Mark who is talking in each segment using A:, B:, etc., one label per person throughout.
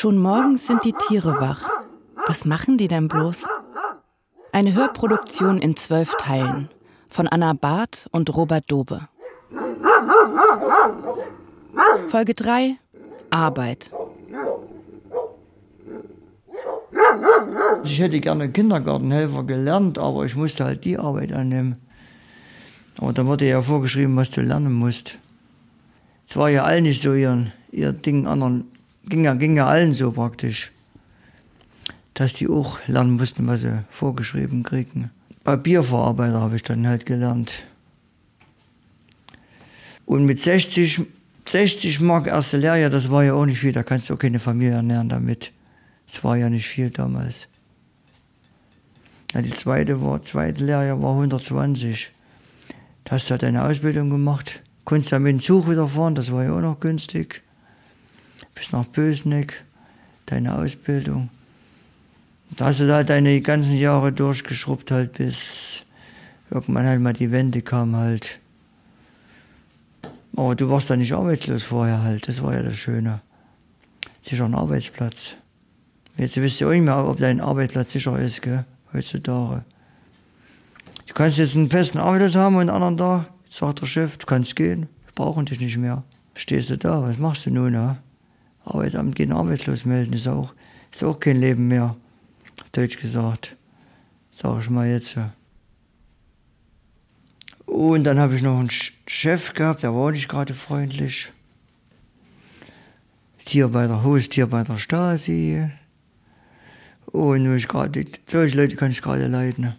A: Schon morgens sind die Tiere wach. Was machen die denn bloß? Eine Hörproduktion in zwölf Teilen von Anna Barth und Robert Dobe. Folge 3 Arbeit.
B: Ich hätte gerne Kindergartenhelfer gelernt, aber ich musste halt die Arbeit annehmen. Aber da wurde ja vorgeschrieben, was du lernen musst. Es war ja allen nicht so ihr, ihr Ding, anderen ging ja, ging ja allen so praktisch, dass die auch lernen mussten, was sie vorgeschrieben kriegen. Papierverarbeiter habe ich dann halt gelernt. Und mit 60, 60 Mark erste Lehrjahr, das war ja auch nicht viel, da kannst du auch keine Familie ernähren damit. Das war ja nicht viel damals. Ja, die zweite, war, zweite Lehrjahr war 120. Da hast du halt deine Ausbildung gemacht. Konntest dann mit dem Zug wieder fahren, das war ja auch noch günstig. Bis nach Bösneck, deine Ausbildung. Da hast du da deine ganzen Jahre durchgeschrubbt halt, bis irgendwann halt mal die Wende kam halt. Aber du warst da nicht arbeitslos vorher halt, das war ja das Schöne. Sicher ein Arbeitsplatz. Jetzt wisst ihr auch nicht mehr, ob dein Arbeitsplatz sicher ist, gell, heutzutage. Du kannst jetzt einen festen Arbeitsplatz haben und einen anderen Tag sagt der Chef, du kannst gehen, wir brauchen dich nicht mehr. Stehst du da, was machst du nun? Ja? Arbeitsamt gehen arbeitslos melden, ist auch, ist auch kein Leben mehr, deutsch gesagt. Sag ich mal jetzt. Und dann habe ich noch einen Chef gehabt, der war nicht gerade freundlich. Tier bei der Haustier bei der Stasi. Und ich grade, solche Leute kann ich gerade leiden.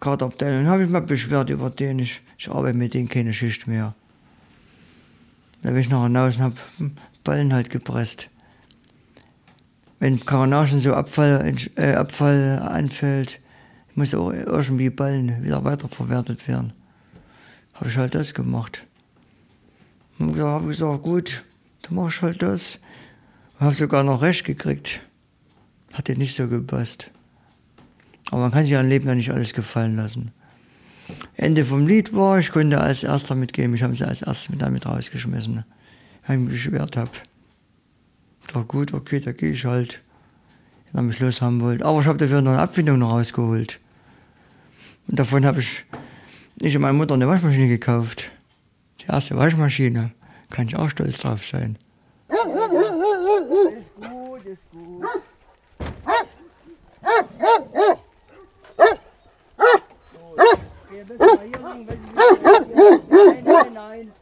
B: Kartabteilung habe ich mal beschwert über den. Ich, ich arbeite mit denen keine Schicht mehr. Da bin ich nach hinaus und habe Ballen halt gepresst. Wenn Karanagen so Abfall, äh, Abfall anfällt, muss auch irgendwie Ballen wieder weiterverwertet werden. Habe ich halt das gemacht. Und da habe ich gesagt, gut, dann mach ich halt das. Habe sogar noch recht gekriegt. Hat dir nicht so gepasst. Aber man kann sich ein Leben ja nicht alles gefallen lassen. Ende vom Lied war, ich konnte als erster mitgehen. Ich habe sie als erstes mit damit rausgeschmissen, weil ich mich beschwert habe. Ich dachte, gut, okay, da gehe ich halt. Wenn er mich los haben wollte. Aber ich habe dafür noch eine Abfindung noch rausgeholt. Und davon habe ich ich und meine Mutter eine Waschmaschine gekauft. Die erste Waschmaschine. Kann ich auch stolz drauf sein. Ist gut, ist gut. Nein, nein, nein.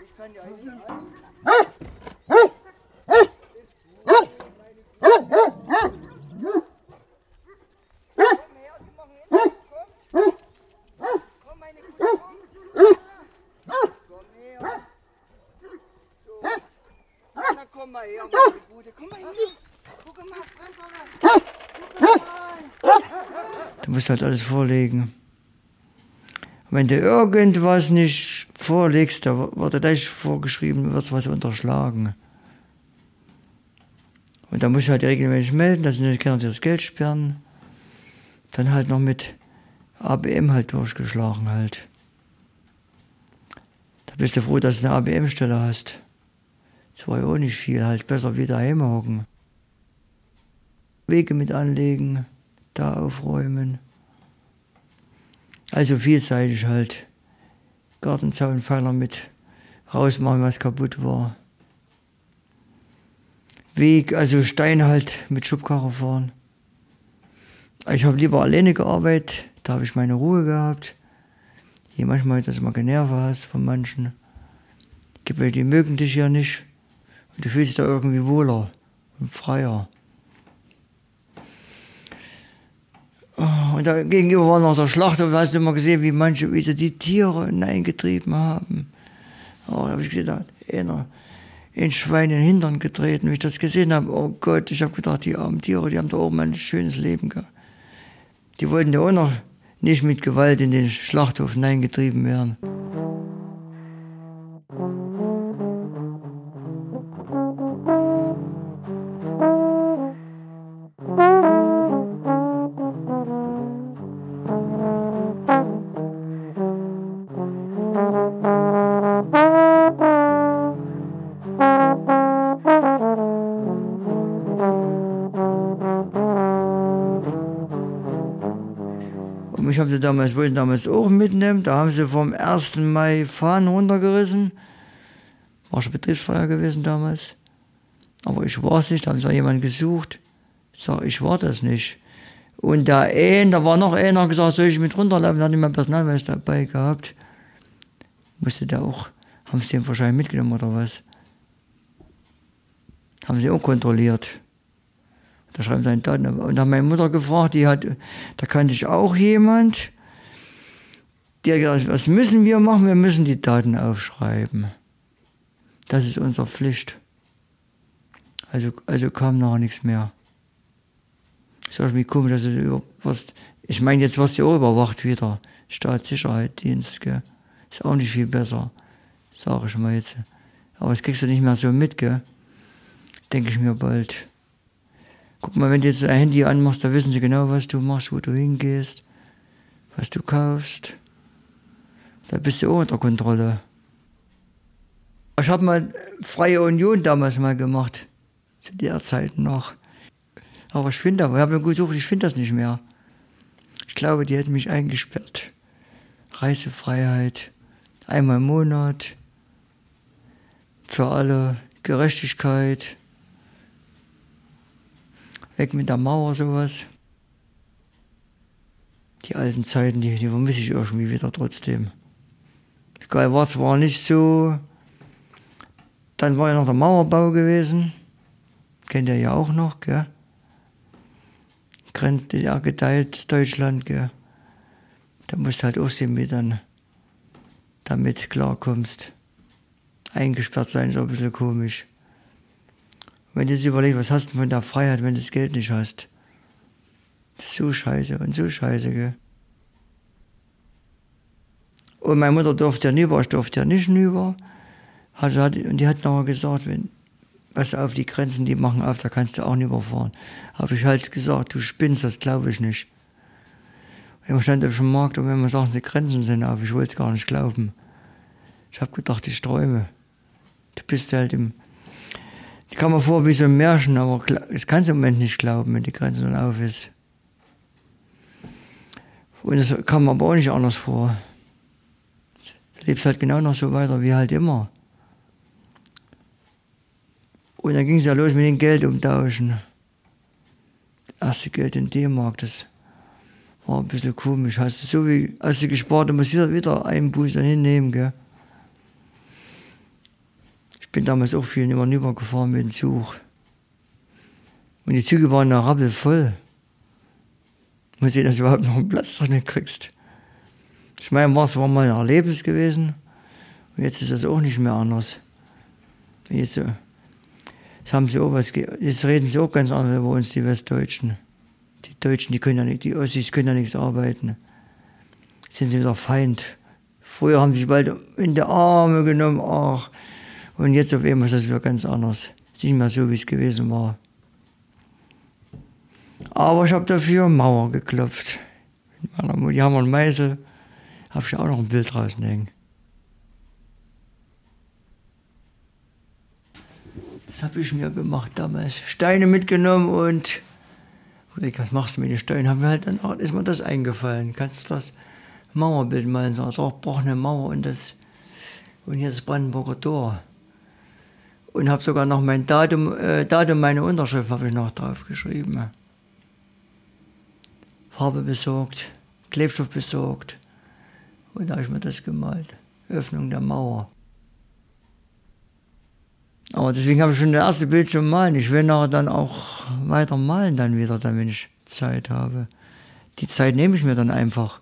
B: Ich kann ja nicht. Komm mal her, meine Bude. Komm mal her. Guck mal, Du musst halt alles vorlegen. Wenn du irgendwas nicht vorlegst, da wird gleich vorgeschrieben, wird was unterschlagen. Und da musst du halt regelmäßig melden, dass die Kinder dir das Geld sperren. Dann halt noch mit ABM halt durchgeschlagen halt. Da bist du froh, dass du eine ABM-Stelle hast. Das war ja auch nicht viel, halt besser wieder hocken. Wege mit anlegen, da aufräumen. Also vielseitig halt. Gartenzaunpfeiler mit rausmachen, was kaputt war. Weg, also Stein halt mit Schubkarre fahren. Ich habe lieber alleine gearbeitet, da habe ich meine Ruhe gehabt. Hier manchmal, dass mal genervt hast von manchen. Gibt welche, die mögen dich ja nicht. Und du fühlst dich da irgendwie wohler und freier. Und da gegenüber war noch der Schlachter, hast du immer gesehen, wie manche, wie sie die Tiere hineingetrieben haben. Oh, da habe ich gesehen, da hat einer in Schwein in den Hintern getreten. Wie ich das gesehen habe, oh Gott, ich habe gedacht, die armen Tiere, die haben da oben ein schönes Leben gehabt. Die wollten ja auch noch nicht mit Gewalt in den Schlachthof hineingetrieben werden. Ich habe sie damals, wollten damals auch mitnehmen. Da haben sie vom 1. Mai Fahnen runtergerissen. War schon Betriebsfeier gewesen damals. Aber ich war es nicht, da haben sie auch jemanden gesucht. Ich sage, ich war das nicht. Und da ein, da war noch einer gesagt, soll ich mit runterlaufen? Da hatte ich mein Personalweis dabei gehabt. Musste der auch, haben sie den wahrscheinlich mitgenommen oder was? Haben sie auch kontrolliert. Da schreiben seine Daten. Und da hat meine Mutter gefragt, die hat, da kannte ich auch jemand, der gesagt was müssen wir machen? Wir müssen die Daten aufschreiben. Das ist unsere Pflicht. Also, also kam noch nichts mehr. Sag ich, komisch, dass du was, ich meine, jetzt wirst du auch überwacht wieder. Staatssicherheitsdienst, gell. Ist auch nicht viel besser, sage ich mal jetzt. Aber das kriegst du nicht mehr so mit, gell. Denke ich mir bald. Guck mal, wenn du jetzt ein Handy anmachst, da wissen sie genau, was du machst, wo du hingehst, was du kaufst. Da bist du auch unter Kontrolle. Ich habe mal Freie Union damals mal gemacht, zu der Zeit noch. Aber ich finde, ich habe mir gesucht, ich finde das nicht mehr. Ich glaube, die hätten mich eingesperrt. Reisefreiheit, einmal im Monat, für alle Gerechtigkeit. Weg mit der Mauer, sowas. Die alten Zeiten, die, die vermisse ich irgendwie wieder trotzdem. Egal, war zwar nicht so. Dann war ja noch der Mauerbau gewesen. Kennt ihr ja auch noch, gell? Grenzt ja geteilt, Deutschland, gell? Da musst du halt auch sehen, wie dann damit klarkommst. Eingesperrt sein ist auch ein bisschen komisch. Wenn du dir überlegst, was hast du von der Freiheit, wenn du das Geld nicht hast? Das ist so scheiße und so scheiße, gell? Und meine Mutter durfte ja nie über, ich durfte ja nicht rüber. Also hat, und die hat noch gesagt, wenn, was auf die Grenzen, die machen auf, da kannst du auch nicht überfahren. Habe ich halt gesagt, du spinnst, das glaube ich nicht. Ich stand auf dem Markt und wenn man sagt, die Grenzen sind auf, ich wollte es gar nicht glauben. Ich habe gedacht, ich träume. Du bist halt im, ich kam mir vor wie so ein Märchen, aber das kannst du im Moment nicht glauben, wenn die Grenze dann auf ist. Und das kam mir aber auch nicht anders vor. Du lebst halt genau noch so weiter wie halt immer. Und dann ging es ja los mit dem Geld umtauschen. Das erste Geld in D-Mark, das war ein bisschen komisch. Hast du so wie, hast du gespart, du musst wieder, wieder einen Buß hinnehmen, gell? Bin damals auch viel immer rüber gefahren mit dem Zug. Und die Züge waren noch rappelvoll. Muss sehen, dass du überhaupt noch einen Platz drin kriegst. Ich meine, was war mal ein Erlebnis gewesen. Und jetzt ist das auch nicht mehr anders. Jetzt, jetzt haben sie auch was, jetzt reden sie auch ganz anders über uns, die Westdeutschen. Die Deutschen, die können ja nicht, die Ossis können ja nichts arbeiten. Sind sie wieder Feind. Früher haben sie sich bald in die Arme genommen, ach, und jetzt auf einmal ist das wieder ganz anders. Nicht mehr so, wie es gewesen war. Aber ich habe dafür Mauer geklopft. Mit meiner Mutter, die haben einen Meißel, habe ich auch noch ein Bild draußen hängen. Das habe ich mir gemacht damals. Steine mitgenommen und was machst du mit den Steinen? Haben wir halt dann auch, ist mir das eingefallen. Kannst du das Mauerbild malen? So, doch, brauch eine Mauer und das und hier das Brandenburger Tor und habe sogar noch mein Datum, äh, Datum meine Unterschrift habe ich noch drauf geschrieben. Farbe besorgt, Klebstoff besorgt und da habe ich mir das gemalt. Öffnung der Mauer. Aber deswegen habe ich schon das erste Bild schon malen. Ich will nachher dann auch weiter malen dann wieder, dann, wenn ich Zeit habe. Die Zeit nehme ich mir dann einfach.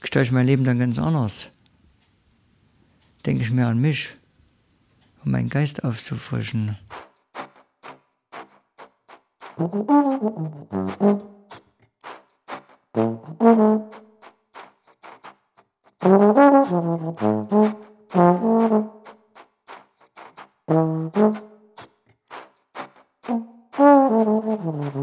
B: Gestalte mein Leben dann ganz anders. Denke ich mehr an mich um meinen Geist aufzufrischen.